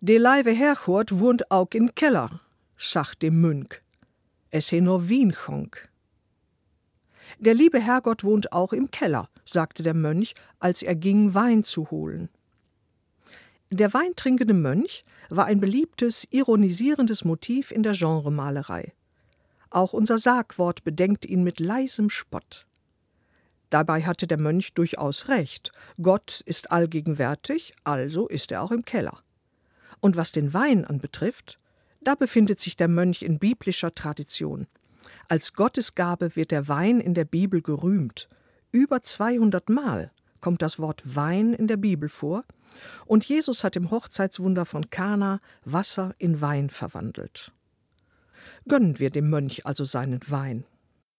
De leiwe Herrgott wohnt auch in Keller, sagt dem Mönch. Es he nur Wien chonk. Der liebe Herrgott wohnt auch im Keller, sagte der Mönch, als er ging, Wein zu holen. Der weintrinkende Mönch war ein beliebtes, ironisierendes Motiv in der Genremalerei. Auch unser Sargwort bedenkt ihn mit leisem Spott. Dabei hatte der Mönch durchaus recht. Gott ist allgegenwärtig, also ist er auch im Keller. Und was den Wein anbetrifft, da befindet sich der Mönch in biblischer Tradition. Als Gottesgabe wird der Wein in der Bibel gerühmt. Über 200 Mal kommt das Wort Wein in der Bibel vor, und Jesus hat im Hochzeitswunder von Kana Wasser in Wein verwandelt. Gönnen wir dem Mönch also seinen Wein.